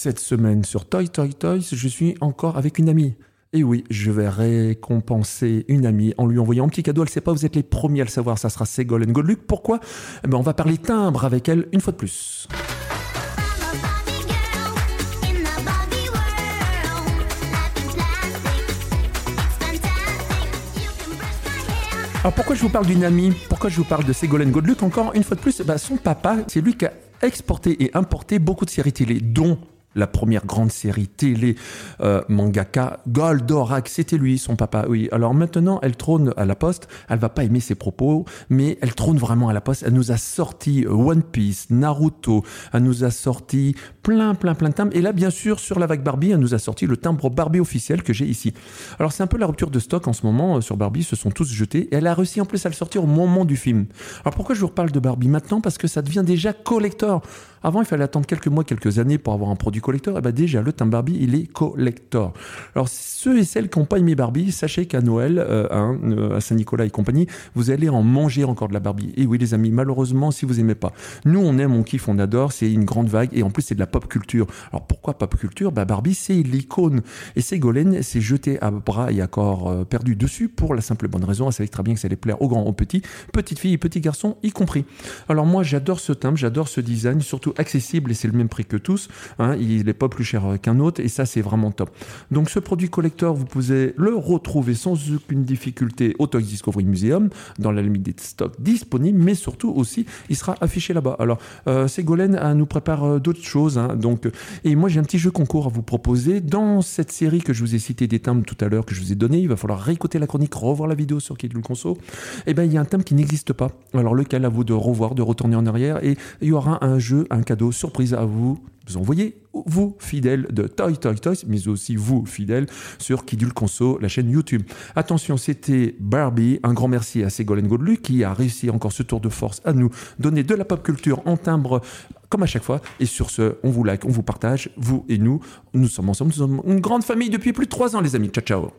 Cette semaine sur Toy Toy Toys, je suis encore avec une amie. Et oui, je vais récompenser une amie en lui envoyant un petit cadeau. Elle ne sait pas, vous êtes les premiers à le savoir, ça sera Ségolène Goldluck. Pourquoi? Eh ben, On va parler timbre avec elle une fois de plus. Alors pourquoi je vous parle d'une amie? Pourquoi je vous parle de Ségolène Goldluck Encore une fois de plus, bah, son papa, c'est lui qui a exporté et importé beaucoup de séries télé, dont la première grande série télé euh, mangaka Goldorak, c'était lui, son papa. Oui. Alors maintenant, elle trône à la Poste. Elle va pas aimer ses propos, mais elle trône vraiment à la Poste. Elle nous a sorti euh, One Piece, Naruto. Elle nous a sorti plein, plein, plein de timbres. Et là, bien sûr, sur la vague Barbie, elle nous a sorti le timbre Barbie officiel que j'ai ici. Alors c'est un peu la rupture de stock en ce moment euh, sur Barbie. Se sont tous jetés. Et elle a réussi en plus à le sortir au moment du film. Alors pourquoi je vous reparle de Barbie maintenant? Parce que ça devient déjà collector. Avant, il fallait attendre quelques mois, quelques années pour avoir un produit collector. Eh bien déjà, le timbre Barbie, il est collector. Alors ceux et celles qui n'ont pas aimé Barbie, sachez qu'à Noël, euh, hein, euh, à Saint-Nicolas et compagnie, vous allez en manger encore de la Barbie. Et oui, les amis, malheureusement, si vous aimez pas. Nous, on aime, on kiffe, on adore. C'est une grande vague. Et en plus, c'est de la pop culture. Alors pourquoi pop culture? Bah, Barbie, c'est l'icône. Et Ségolène s'est jetée à bras et à corps euh, perdu dessus pour la simple bonne raison. Elle savait très bien que ça allait plaire aux grands, aux petits, petites filles et petits garçons y compris. Alors moi, j'adore ce timbre, j'adore ce design, surtout accessible et c'est le même prix que tous. Hein, n'est pas plus cher qu'un autre et ça c'est vraiment top. Donc ce produit collector, vous pouvez le retrouver sans aucune difficulté au Toys Discovery Museum dans la limite des stocks disponibles, mais surtout aussi il sera affiché là-bas. Alors euh, Ségolène euh, nous prépare euh, d'autres choses. Hein, donc et moi j'ai un petit jeu concours à vous proposer dans cette série que je vous ai cité des thèmes tout à l'heure que je vous ai donné. Il va falloir réécouter la chronique, revoir la vidéo sur Kid Conso. Et eh ben il y a un thème qui n'existe pas. Alors lequel? À vous de revoir, de retourner en arrière et il y aura un jeu, un cadeau surprise à vous vous envoyez, vous, fidèles de Toy Toy Toys, mais aussi vous, fidèles, sur Kidul Conso, la chaîne YouTube. Attention, c'était Barbie. Un grand merci à Ségolène Godelu qui a réussi encore ce tour de force à nous donner de la pop culture en timbre comme à chaque fois. Et sur ce, on vous like, on vous partage, vous et nous. Nous sommes ensemble, nous sommes une grande famille depuis plus de trois ans, les amis. Ciao, ciao.